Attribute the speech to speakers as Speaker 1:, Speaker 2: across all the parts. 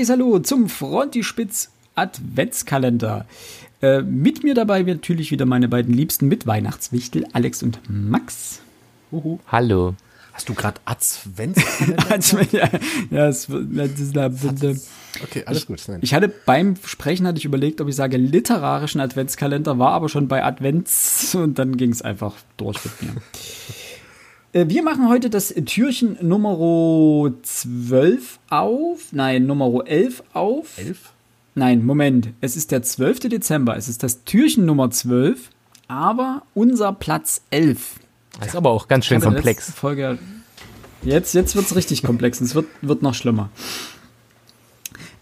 Speaker 1: Herzliches Hallo zum Frontispitz Adventskalender. Äh, mit mir dabei natürlich wieder meine beiden liebsten Mitweihnachtswichtel, Alex und Max.
Speaker 2: Uhu. Hallo.
Speaker 3: Hast du gerade Adventskalender?
Speaker 1: ja, ja, das, das ist da,
Speaker 3: Okay, alles gut.
Speaker 1: Nein. Ich hatte beim Sprechen hatte ich überlegt, ob ich sage literarischen Adventskalender, war aber schon bei Advents und dann ging es einfach durch mit mir. Äh, wir machen heute das Türchen Nummer 12 auf. Nein, Nummer 11 auf.
Speaker 3: 11?
Speaker 1: Nein, Moment. Es ist der 12. Dezember. Es ist das Türchen Nummer 12, aber unser Platz 11.
Speaker 2: Das ist aber auch ganz schön komplex.
Speaker 1: Folge, jetzt jetzt wird es richtig komplex. Es wird, wird noch schlimmer.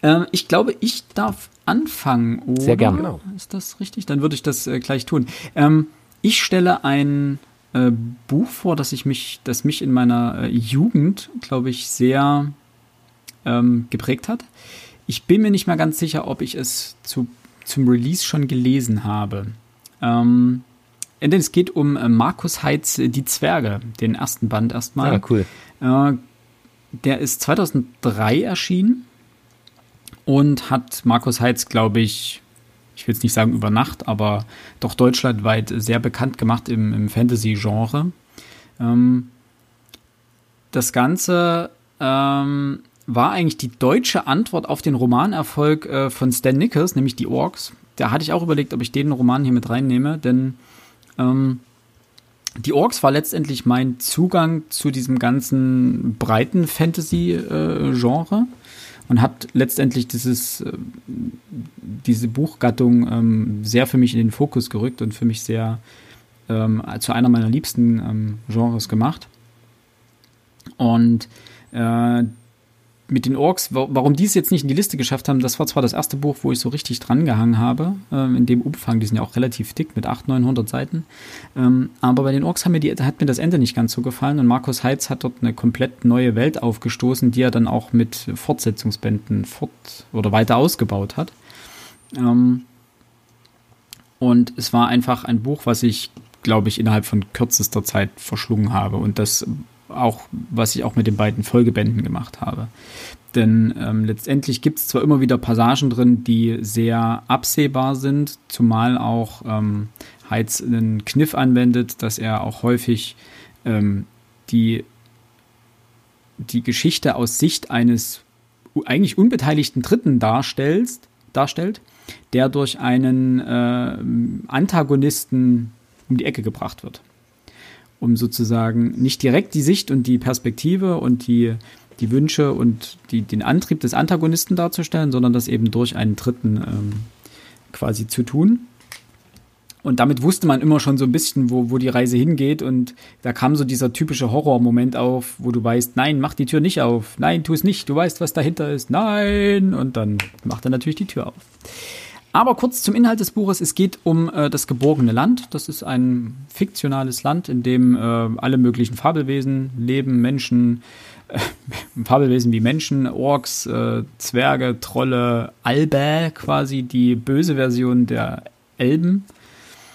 Speaker 1: Ähm, ich glaube, ich darf anfangen. Oder?
Speaker 2: Sehr gerne.
Speaker 1: Genau. Ist das richtig? Dann würde ich das äh, gleich tun. Ähm, ich stelle ein äh, Buch vor, das ich mich, das mich in meiner äh, Jugend, glaube ich, sehr ähm, geprägt hat. Ich bin mir nicht mehr ganz sicher, ob ich es zu, zum Release schon gelesen habe. Ähm, denn es geht um äh, Markus Heitz Die Zwerge, den ersten Band erstmal.
Speaker 2: Ja, ah, cool.
Speaker 1: Der ist 2003 erschienen und hat Markus Heitz, glaube ich, ich will jetzt nicht sagen über Nacht, aber doch deutschlandweit sehr bekannt gemacht im, im Fantasy-Genre. Ähm, das Ganze ähm, war eigentlich die deutsche Antwort auf den Romanerfolg äh, von Stan Nichols, nämlich die Orks. Da hatte ich auch überlegt, ob ich den Roman hier mit reinnehme, denn ähm, die Orks war letztendlich mein Zugang zu diesem ganzen breiten Fantasy-Genre. Äh, und hat letztendlich dieses, äh, diese Buchgattung ähm, sehr für mich in den Fokus gerückt und für mich sehr ähm, zu einer meiner liebsten ähm, Genres gemacht. Und äh, mit den Orks, warum die es jetzt nicht in die Liste geschafft haben, das war zwar das erste Buch, wo ich so richtig dran gehangen habe, äh, in dem Umfang, die sind ja auch relativ dick mit 800, 900 Seiten, ähm, aber bei den Orks mir die, hat mir das Ende nicht ganz so gefallen und Markus Heitz hat dort eine komplett neue Welt aufgestoßen, die er dann auch mit Fortsetzungsbänden fort oder weiter ausgebaut hat. Ähm, und es war einfach ein Buch, was ich, glaube ich, innerhalb von kürzester Zeit verschlungen habe und das auch, was ich auch mit den beiden Folgebänden gemacht habe. Denn ähm, letztendlich gibt es zwar immer wieder Passagen drin, die sehr absehbar sind, zumal auch ähm, Heitz einen Kniff anwendet, dass er auch häufig ähm, die, die Geschichte aus Sicht eines eigentlich unbeteiligten Dritten darstellt, darstellt der durch einen äh, Antagonisten um die Ecke gebracht wird um sozusagen nicht direkt die Sicht und die Perspektive und die, die Wünsche und die, den Antrieb des Antagonisten darzustellen, sondern das eben durch einen Dritten ähm, quasi zu tun. Und damit wusste man immer schon so ein bisschen, wo, wo die Reise hingeht. Und da kam so dieser typische Horrormoment auf, wo du weißt, nein, mach die Tür nicht auf. Nein, tu es nicht. Du weißt, was dahinter ist. Nein. Und dann macht er natürlich die Tür auf. Aber kurz zum Inhalt des Buches. Es geht um äh, das geborgene Land. Das ist ein fiktionales Land, in dem äh, alle möglichen Fabelwesen leben. Menschen, äh, Fabelwesen wie Menschen, Orks, äh, Zwerge, Trolle, Albe, quasi die böse Version der Elben.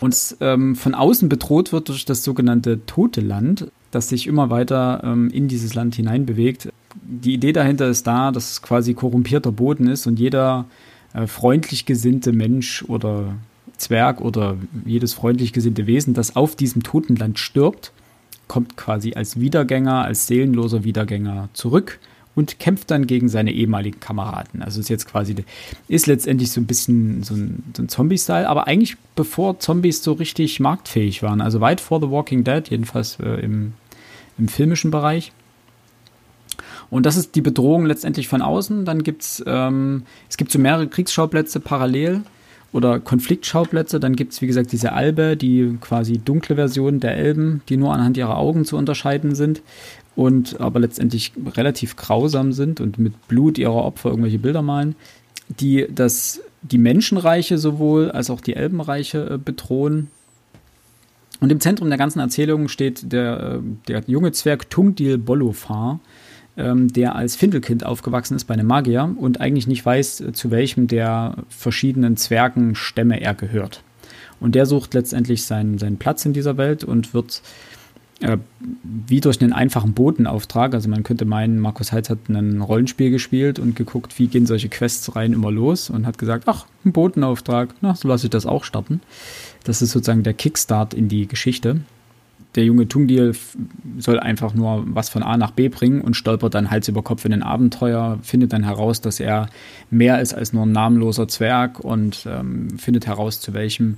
Speaker 1: Und ähm, von außen bedroht wird durch das sogenannte Tote Land, das sich immer weiter ähm, in dieses Land hineinbewegt. Die Idee dahinter ist da, dass es quasi korrumpierter Boden ist und jeder äh, freundlich gesinnte Mensch oder Zwerg oder jedes freundlich gesinnte Wesen, das auf diesem Totenland stirbt, kommt quasi als Wiedergänger, als seelenloser Wiedergänger zurück und kämpft dann gegen seine ehemaligen Kameraden. Also ist jetzt quasi, ist letztendlich so ein bisschen so ein, so ein Zombie-Style, aber eigentlich bevor Zombies so richtig marktfähig waren. Also weit vor The Walking Dead, jedenfalls äh, im, im filmischen Bereich. Und das ist die Bedrohung letztendlich von außen. Dann gibt's ähm, es gibt so mehrere Kriegsschauplätze parallel oder Konfliktschauplätze. Dann gibt es, wie gesagt, diese Albe, die quasi dunkle Version der Elben, die nur anhand ihrer Augen zu unterscheiden sind und aber letztendlich relativ grausam sind und mit Blut ihrer Opfer irgendwelche Bilder malen, die das, die Menschenreiche sowohl als auch die Elbenreiche äh, bedrohen. Und im Zentrum der ganzen Erzählung steht der, äh, der junge Zwerg Tungdil Bolofar, ähm, der als Findelkind aufgewachsen ist bei einem Magier und eigentlich nicht weiß, äh, zu welchem der verschiedenen Zwergenstämme er gehört. Und der sucht letztendlich seinen, seinen Platz in dieser Welt und wird äh, wie durch einen einfachen Botenauftrag. Also man könnte meinen, Markus Heitz hat ein Rollenspiel gespielt und geguckt, wie gehen solche Quests rein immer los und hat gesagt, ach, ein Botenauftrag, na, so lasse ich das auch starten. Das ist sozusagen der Kickstart in die Geschichte. Der junge Tungdil soll einfach nur was von A nach B bringen und stolpert dann Hals über Kopf in ein Abenteuer, findet dann heraus, dass er mehr ist als nur ein namenloser Zwerg und ähm, findet heraus, zu welchem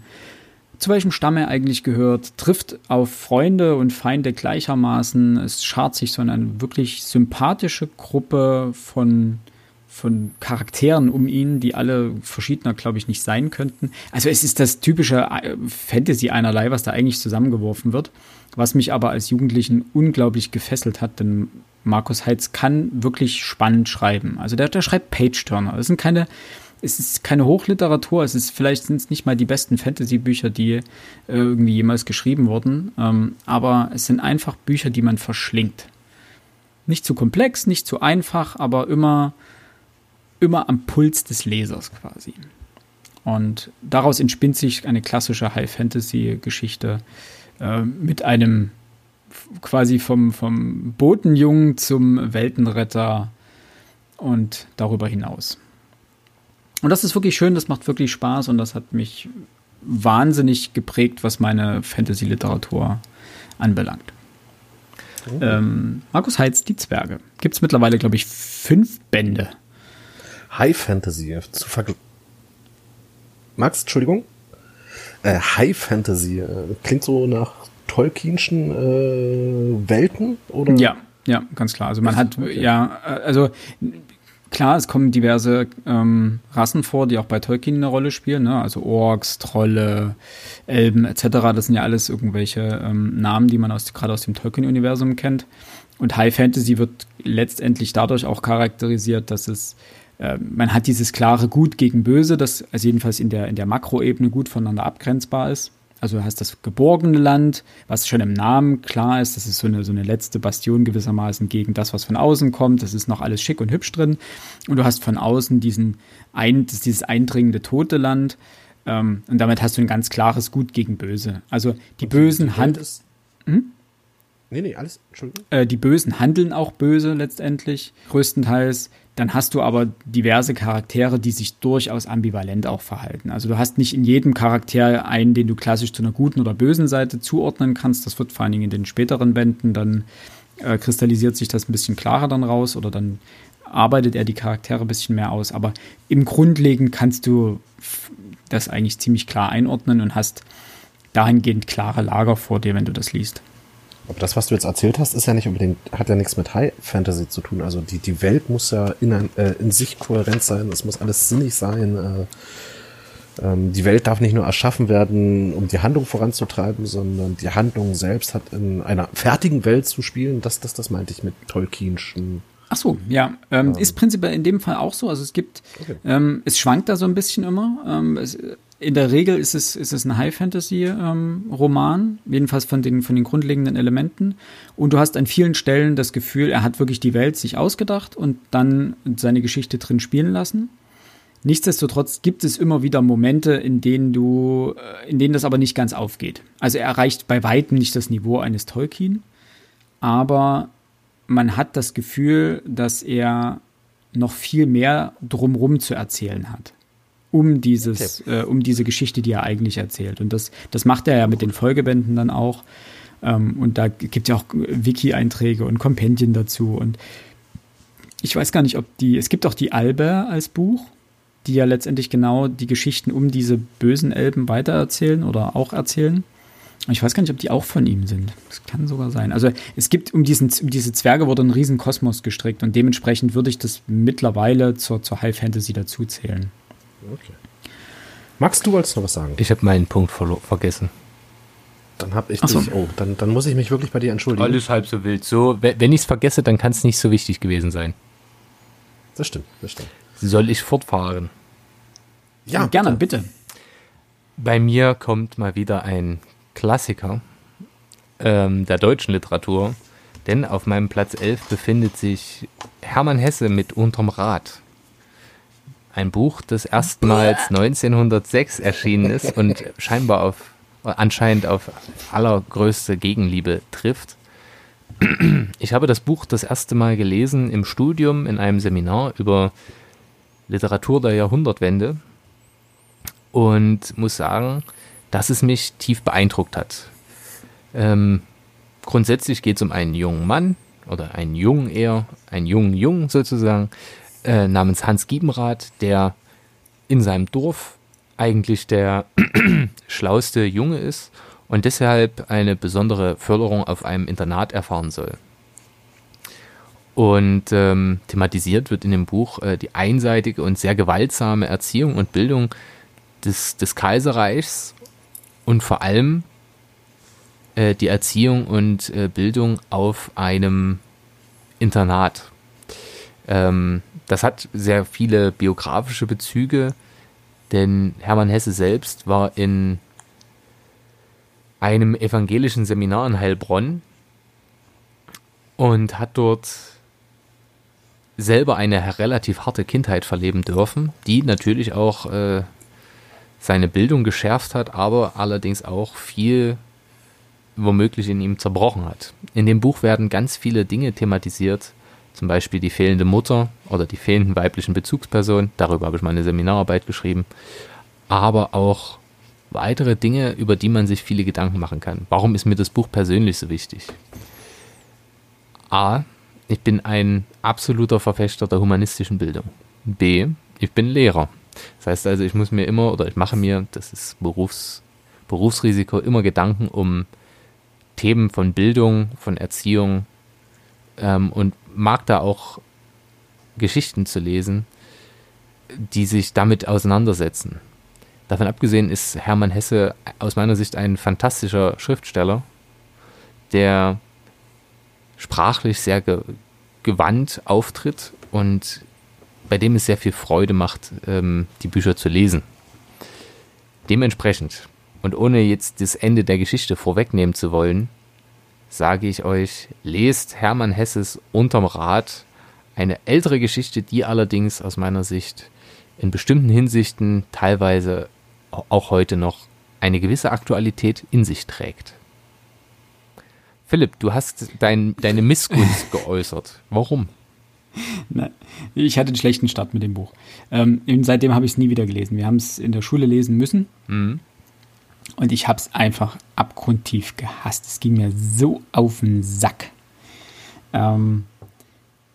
Speaker 1: zu welchem Stamm er eigentlich gehört, trifft auf Freunde und Feinde gleichermaßen. Es schart sich so eine wirklich sympathische Gruppe von, von Charakteren um ihn, die alle verschiedener, glaube ich, nicht sein könnten. Also es ist das typische äh, Fantasy einerlei, was da eigentlich zusammengeworfen wird, was mich aber als Jugendlichen unglaublich gefesselt hat, denn Markus Heitz kann wirklich spannend schreiben. Also der, der schreibt Page-Turner. Das sind keine es ist keine Hochliteratur, es ist vielleicht sind es nicht mal die besten Fantasy-Bücher, die äh, irgendwie jemals geschrieben wurden, ähm, aber es sind einfach Bücher, die man verschlingt. Nicht zu komplex, nicht zu einfach, aber immer, immer am Puls des Lesers quasi. Und daraus entspinnt sich eine klassische High-Fantasy-Geschichte äh, mit einem quasi vom, vom Botenjungen zum Weltenretter und darüber hinaus. Und das ist wirklich schön, das macht wirklich Spaß und das hat mich wahnsinnig geprägt, was meine Fantasy-Literatur anbelangt. Oh. Ähm, Markus Heitz, Die Zwerge. Gibt es mittlerweile, glaube ich, fünf Bände.
Speaker 3: High Fantasy zu vergleichen. Max, Entschuldigung? Äh, High Fantasy äh, klingt so nach Tolkienschen äh, Welten, oder?
Speaker 1: Ja, ja, ganz klar. Also man hat, okay. ja, also klar, es kommen diverse ähm, Rassen vor, die auch bei Tolkien eine Rolle spielen, ne? also Orks, Trolle, Elben etc. Das sind ja alles irgendwelche ähm, Namen, die man aus, gerade aus dem Tolkien-Universum kennt. Und High Fantasy wird letztendlich dadurch auch charakterisiert, dass es äh, man hat dieses klare Gut gegen Böse, das also jedenfalls in der, in der Makroebene gut voneinander abgrenzbar ist. Also du hast das geborgene Land, was schon im Namen klar ist. Das ist so eine, so eine letzte Bastion gewissermaßen gegen das, was von außen kommt. Das ist noch alles schick und hübsch drin. Und du hast von außen diesen ein, dieses eindringende tote Land. Ähm, und damit hast du ein ganz klares Gut gegen Böse. Also die und bösen Hand. Hm? Nee, nee, alles. Entschuldigung. Äh, die Bösen handeln auch böse letztendlich, größtenteils dann hast du aber diverse Charaktere, die sich durchaus ambivalent auch verhalten. Also du hast nicht in jedem Charakter einen, den du klassisch zu einer guten oder bösen Seite zuordnen kannst. Das wird vor allen Dingen in den späteren Bänden dann äh, kristallisiert sich das ein bisschen klarer dann raus oder dann arbeitet er die Charaktere ein bisschen mehr aus. Aber im Grundlegend kannst du das eigentlich ziemlich klar einordnen und hast dahingehend klare Lager vor dir, wenn du das liest.
Speaker 3: Aber das, was du jetzt erzählt hast, ist ja nicht unbedingt, hat ja nichts mit High Fantasy zu tun. Also die, die Welt muss ja in, ein, äh, in sich kohärent sein, es muss alles sinnig sein. Äh, ähm, die Welt darf nicht nur erschaffen werden, um die Handlung voranzutreiben, sondern die Handlung selbst hat in einer fertigen Welt zu spielen. Das, das, das meinte ich mit Tolkienschen
Speaker 1: Ach so, ja. Ähm, ähm, ist prinzipiell in dem Fall auch so. Also es gibt, okay. ähm, es schwankt da so ein bisschen immer. Ähm, es, in der Regel ist es, ist es ein High-Fantasy-Roman, ähm, jedenfalls von den, von den grundlegenden Elementen. Und du hast an vielen Stellen das Gefühl, er hat wirklich die Welt sich ausgedacht und dann seine Geschichte drin spielen lassen. Nichtsdestotrotz gibt es immer wieder Momente, in denen du, äh, in denen das aber nicht ganz aufgeht. Also er erreicht bei weitem nicht das Niveau eines Tolkien, aber man hat das Gefühl, dass er noch viel mehr drumrum zu erzählen hat um dieses, äh, um diese Geschichte, die er eigentlich erzählt. Und das, das macht er ja mit den Folgebänden dann auch. Ähm, und da gibt es ja auch Wiki-Einträge und Kompendien dazu. Und ich weiß gar nicht, ob die, es gibt auch die Albe als Buch, die ja letztendlich genau die Geschichten um diese bösen Elben weitererzählen oder auch erzählen. Ich weiß gar nicht, ob die auch von ihm sind. Das kann sogar sein. Also es gibt um, diesen, um diese Zwerge wurde ein riesen Kosmos gestrickt und dementsprechend würde ich das mittlerweile zur, zur High Fantasy dazuzählen.
Speaker 3: Okay. Max, du wolltest noch was sagen?
Speaker 2: Ich habe meinen Punkt vergessen.
Speaker 3: Dann habe ich so. dich. Oh, dann, dann muss ich mich wirklich bei dir entschuldigen.
Speaker 2: Alles halb so wild. So, wenn ich es vergesse, dann kann es nicht so wichtig gewesen sein.
Speaker 3: Das stimmt, das stimmt.
Speaker 2: Soll ich fortfahren?
Speaker 1: Ja, gerne, bitte.
Speaker 2: Bei mir kommt mal wieder ein Klassiker ähm, der deutschen Literatur, denn auf meinem Platz 11 befindet sich Hermann Hesse mit Unterm Rad. Ein Buch, das erstmals 1906 erschienen ist und scheinbar auf, anscheinend auf allergrößte Gegenliebe trifft. ich habe das Buch das erste Mal gelesen im Studium in einem Seminar über Literatur der Jahrhundertwende und muss sagen, dass es mich tief beeindruckt hat. Ähm, grundsätzlich geht es um einen jungen Mann oder einen Jungen eher, einen jungen Jungen sozusagen, äh, namens Hans Giebenrath, der in seinem Dorf eigentlich der schlauste Junge ist und deshalb eine besondere Förderung auf einem Internat erfahren soll. Und ähm, thematisiert wird in dem Buch äh, die einseitige und sehr gewaltsame Erziehung und Bildung des, des Kaiserreichs und vor allem äh, die Erziehung und äh, Bildung auf einem Internat. Ähm, das hat sehr viele biografische Bezüge, denn Hermann Hesse selbst war in einem evangelischen Seminar in Heilbronn und hat dort selber eine relativ harte Kindheit verleben dürfen, die natürlich auch äh, seine Bildung geschärft hat, aber allerdings auch viel womöglich in ihm zerbrochen hat. In dem Buch werden ganz viele Dinge thematisiert, zum Beispiel die fehlende Mutter oder die fehlenden weiblichen Bezugspersonen, darüber habe ich meine Seminararbeit geschrieben, aber auch weitere Dinge, über die man sich viele Gedanken machen kann. Warum ist mir das Buch persönlich so wichtig? A, ich bin ein absoluter Verfechter der humanistischen Bildung. B, ich bin Lehrer. Das heißt also, ich muss mir immer oder ich mache mir, das ist Berufs, Berufsrisiko, immer Gedanken um Themen von Bildung, von Erziehung ähm, und mag da auch Geschichten zu lesen, die sich damit auseinandersetzen. Davon abgesehen ist Hermann Hesse aus meiner Sicht ein fantastischer Schriftsteller, der sprachlich sehr ge gewandt auftritt und bei dem es sehr viel Freude macht, ähm, die Bücher zu lesen. Dementsprechend, und ohne jetzt das Ende der Geschichte vorwegnehmen zu wollen, sage ich euch, lest Hermann Hesses Unterm Rad, eine ältere Geschichte, die allerdings aus meiner Sicht in bestimmten Hinsichten teilweise auch heute noch eine gewisse Aktualität in sich trägt. Philipp, du hast dein, deine Missgunst geäußert. Warum?
Speaker 1: Nein, ich hatte einen schlechten Start mit dem Buch. Ähm, seitdem habe ich es nie wieder gelesen. Wir haben es in der Schule lesen müssen. Mhm. Und ich habe es einfach abgrundtief gehasst. Es ging mir so auf den Sack. Ähm,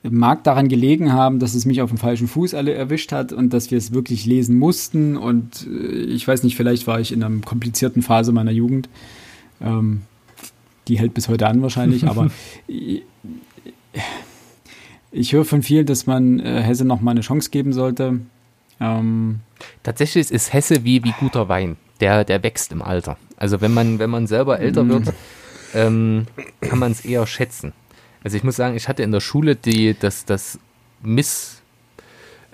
Speaker 1: mag daran gelegen haben, dass es mich auf dem falschen Fuß alle erwischt hat und dass wir es wirklich lesen mussten. Und äh, ich weiß nicht, vielleicht war ich in einer komplizierten Phase meiner Jugend. Ähm, die hält bis heute an wahrscheinlich, aber ich, ich höre von vielen, dass man äh, Hesse noch mal eine Chance geben sollte.
Speaker 2: Ähm, Tatsächlich ist Hesse wie, wie guter Wein. Der, der wächst im Alter. Also wenn man, wenn man selber älter wird, mhm. ähm, kann man es eher schätzen. Also ich muss sagen, ich hatte in der Schule die, das, das, Miss,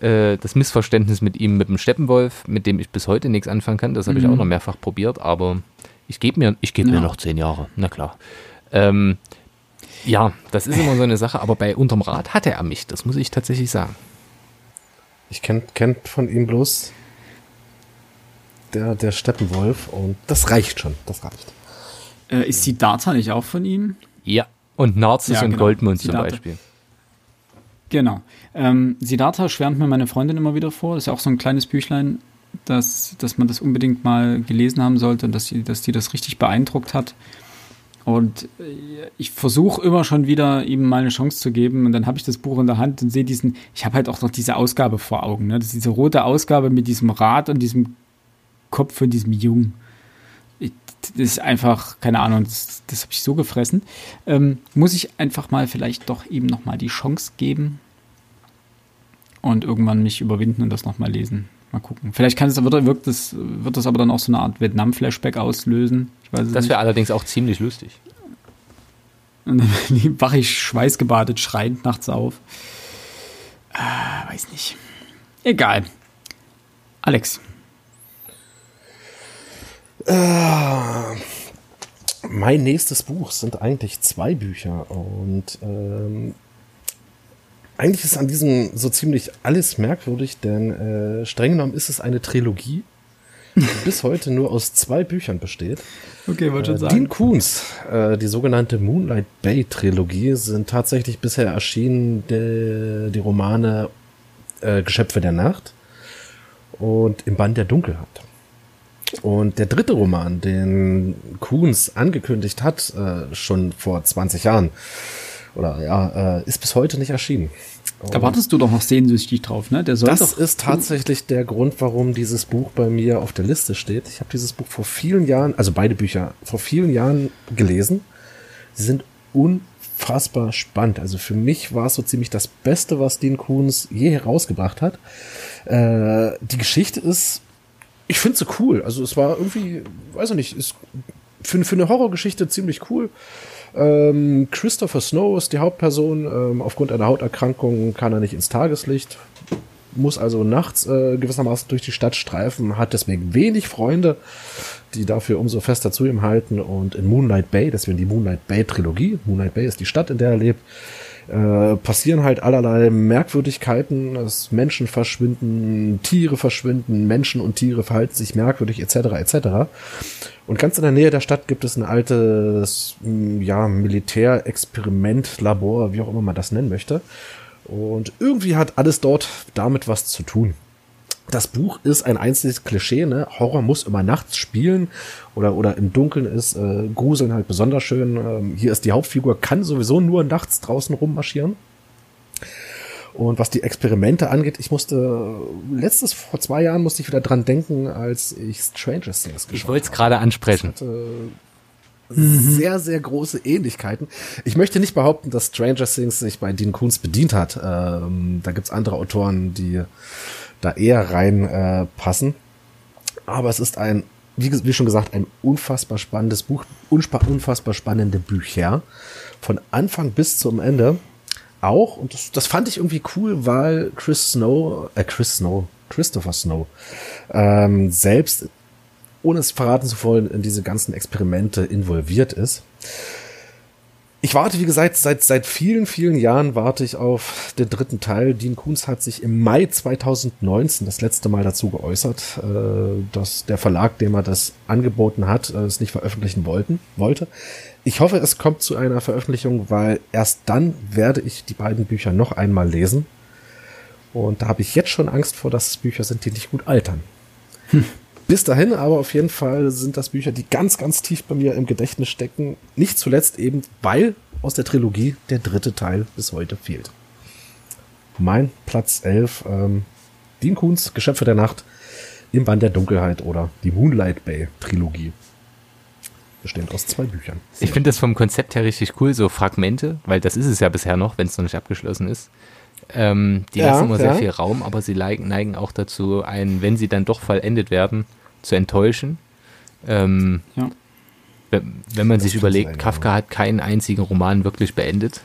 Speaker 2: äh, das Missverständnis mit ihm, mit dem Steppenwolf, mit dem ich bis heute nichts anfangen kann. Das habe mhm. ich auch noch mehrfach probiert, aber ich gebe mir, ich gebe ja. mir noch zehn Jahre, na klar. Ähm, ja, das ist immer so eine Sache, aber bei Unterm Rad hatte er mich, das muss ich tatsächlich sagen.
Speaker 3: Ich kenne kenn von ihm bloß der, der Steppenwolf und das reicht schon, das reicht.
Speaker 1: Äh, ist Siddhartha nicht auch von ihm?
Speaker 2: Ja, und Narzis ja, und genau. Goldmund Siddhartha. zum Beispiel.
Speaker 1: Genau. Ähm, Siddhartha schwärmt mir meine Freundin immer wieder vor. Das ist ja auch so ein kleines Büchlein, dass, dass man das unbedingt mal gelesen haben sollte und dass die, dass die das richtig beeindruckt hat. Und äh, ich versuche immer schon wieder, ihm mal eine Chance zu geben. Und dann habe ich das Buch in der Hand und sehe diesen, ich habe halt auch noch diese Ausgabe vor Augen. Ne? Das ist diese rote Ausgabe mit diesem Rad und diesem Kopf von diesem Jungen. Das ist einfach, keine Ahnung, das, das habe ich so gefressen. Ähm, muss ich einfach mal vielleicht doch eben nochmal die Chance geben und irgendwann mich überwinden und das nochmal lesen. Mal gucken. Vielleicht kann es, wird, wird, das, wird das aber dann auch so eine Art Vietnam-Flashback auslösen.
Speaker 2: das wäre allerdings auch ziemlich lustig.
Speaker 1: Und dann wache ich schweißgebadet, schreiend nachts auf. Äh, weiß nicht. Egal. Alex.
Speaker 3: Äh, mein nächstes Buch sind eigentlich zwei Bücher und ähm, eigentlich ist an diesem so ziemlich alles merkwürdig, denn äh, streng genommen ist es eine Trilogie. bis heute nur aus zwei Büchern besteht.
Speaker 1: Okay, wollte schon
Speaker 3: Äh,
Speaker 1: sagen.
Speaker 3: Dean Koons, äh, die sogenannte Moonlight Bay Trilogie, sind tatsächlich bisher erschienen die, die Romane äh, Geschöpfe der Nacht und im Band der Dunkelheit. Und der dritte Roman, den Koons angekündigt hat, äh, schon vor 20 Jahren, oder ja, äh, ist bis heute nicht erschienen.
Speaker 1: Da wartest du doch noch sehnsüchtig drauf, ne? Der soll
Speaker 3: Das
Speaker 1: doch.
Speaker 3: ist tatsächlich der Grund, warum dieses Buch bei mir auf der Liste steht. Ich habe dieses Buch vor vielen Jahren, also beide Bücher, vor vielen Jahren gelesen. Sie sind unfassbar spannend. Also für mich war es so ziemlich das Beste, was Dean Koons je herausgebracht hat. Äh, die Geschichte ist, ich finde sie cool. Also es war irgendwie, weiß ich nicht, ist für, für eine Horrorgeschichte ziemlich cool. Ähm, Christopher Snow ist die Hauptperson. Ähm, aufgrund einer Hauterkrankung kann er nicht ins Tageslicht, muss also nachts äh, gewissermaßen durch die Stadt streifen, hat deswegen wenig Freunde, die dafür umso fester zu ihm halten. Und in Moonlight Bay, deswegen die Moonlight Bay Trilogie, Moonlight Bay ist die Stadt, in der er lebt, äh, passieren halt allerlei Merkwürdigkeiten, dass Menschen verschwinden, Tiere verschwinden, Menschen und Tiere verhalten sich merkwürdig, etc., etc. Und ganz in der Nähe der Stadt gibt es ein altes, m, ja, Militärexperimentlabor, wie auch immer man das nennen möchte. Und irgendwie hat alles dort damit was zu tun. Das Buch ist ein einziges Klischee, ne? Horror muss immer nachts spielen oder, oder im Dunkeln ist äh, Gruseln halt besonders schön. Ähm, hier ist die Hauptfigur, kann sowieso nur nachts draußen rummarschieren. Und was die Experimente angeht, ich musste letztes, vor zwei Jahren musste ich wieder dran denken, als ich Stranger Things geschaut
Speaker 2: Ich wollte es gerade ansprechen.
Speaker 3: sehr, sehr große Ähnlichkeiten. Ich möchte nicht behaupten, dass Stranger Things sich bei Dean Koons bedient hat. Ähm, da gibt's andere Autoren, die da eher rein äh. Aber es ist ein, wie, wie schon gesagt, ein unfassbar spannendes Buch, unfassbar spannende Bücher. Von Anfang bis zum Ende. Auch, und das, das fand ich irgendwie cool, weil Chris Snow, äh, Chris Snow, Christopher Snow, ähm, selbst ohne es verraten zu wollen, in diese ganzen Experimente involviert ist. Ich warte, wie gesagt, seit, seit vielen, vielen Jahren warte ich auf den dritten Teil. Dean Koons hat sich im Mai 2019 das letzte Mal dazu geäußert, äh, dass der Verlag, dem er das angeboten hat, äh, es nicht veröffentlichen wollten, wollte. Ich hoffe, es kommt zu einer Veröffentlichung, weil erst dann werde ich die beiden Bücher noch einmal lesen. Und da habe ich jetzt schon Angst vor, dass es Bücher sind, die nicht gut altern. Bis dahin aber auf jeden Fall sind das Bücher, die ganz, ganz tief bei mir im Gedächtnis stecken. Nicht zuletzt eben, weil aus der Trilogie der dritte Teil bis heute fehlt. Mein Platz 11, ähm, Dean Koons Geschöpfe der Nacht im Band der Dunkelheit oder die Moonlight Bay Trilogie. Bestehend aus zwei Büchern.
Speaker 2: Ich finde das vom Konzept her richtig cool, so Fragmente, weil das ist es ja bisher noch, wenn es noch nicht abgeschlossen ist. Ähm, die
Speaker 3: Ja,
Speaker 2: lassen immer sehr
Speaker 3: ja.
Speaker 2: viel Raum, aber sie neigen, auch dazu, einen, wenn sie dann doch vollendet werden, zu enttäuschen. Ähm,
Speaker 1: Ja.
Speaker 2: wenn, wenn man
Speaker 3: Das
Speaker 2: sich überlegt,
Speaker 3: sein,
Speaker 2: Kafka hat keinen einzigen Roman wirklich beendet.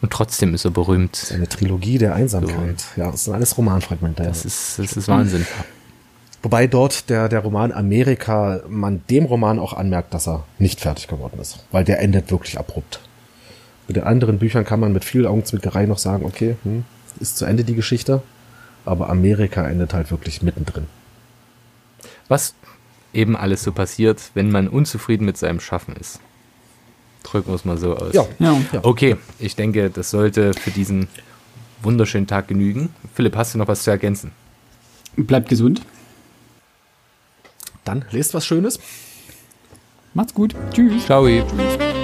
Speaker 2: Und trotzdem ist er berühmt.
Speaker 3: Eine Trilogie der Einsamkeit. Ja, das sind alles Romanfragmente. ja.
Speaker 2: Das ist, das ist Wahnsinn.
Speaker 3: Wobei dort der, der Roman Amerika, man dem Roman auch anmerkt, dass er nicht fertig geworden ist. Weil der endet wirklich abrupt. Mit den anderen Büchern kann man mit viel Augenzwinkerei noch sagen, okay, hm, ist zu Ende die Geschichte. Aber Amerika endet halt wirklich mittendrin.
Speaker 2: Was eben alles so passiert, wenn man unzufrieden mit seinem Schaffen ist. Drücken wir es mal so aus.
Speaker 1: Ja.
Speaker 3: Ja.
Speaker 2: Okay, ich denke, das sollte für diesen wunderschönen Tag genügen. Philipp, hast du noch was zu ergänzen?
Speaker 1: Bleibt gesund.
Speaker 3: Dann lest was Schönes.
Speaker 1: Macht's gut. Tschüss.
Speaker 2: Ciao.
Speaker 1: Tschüss.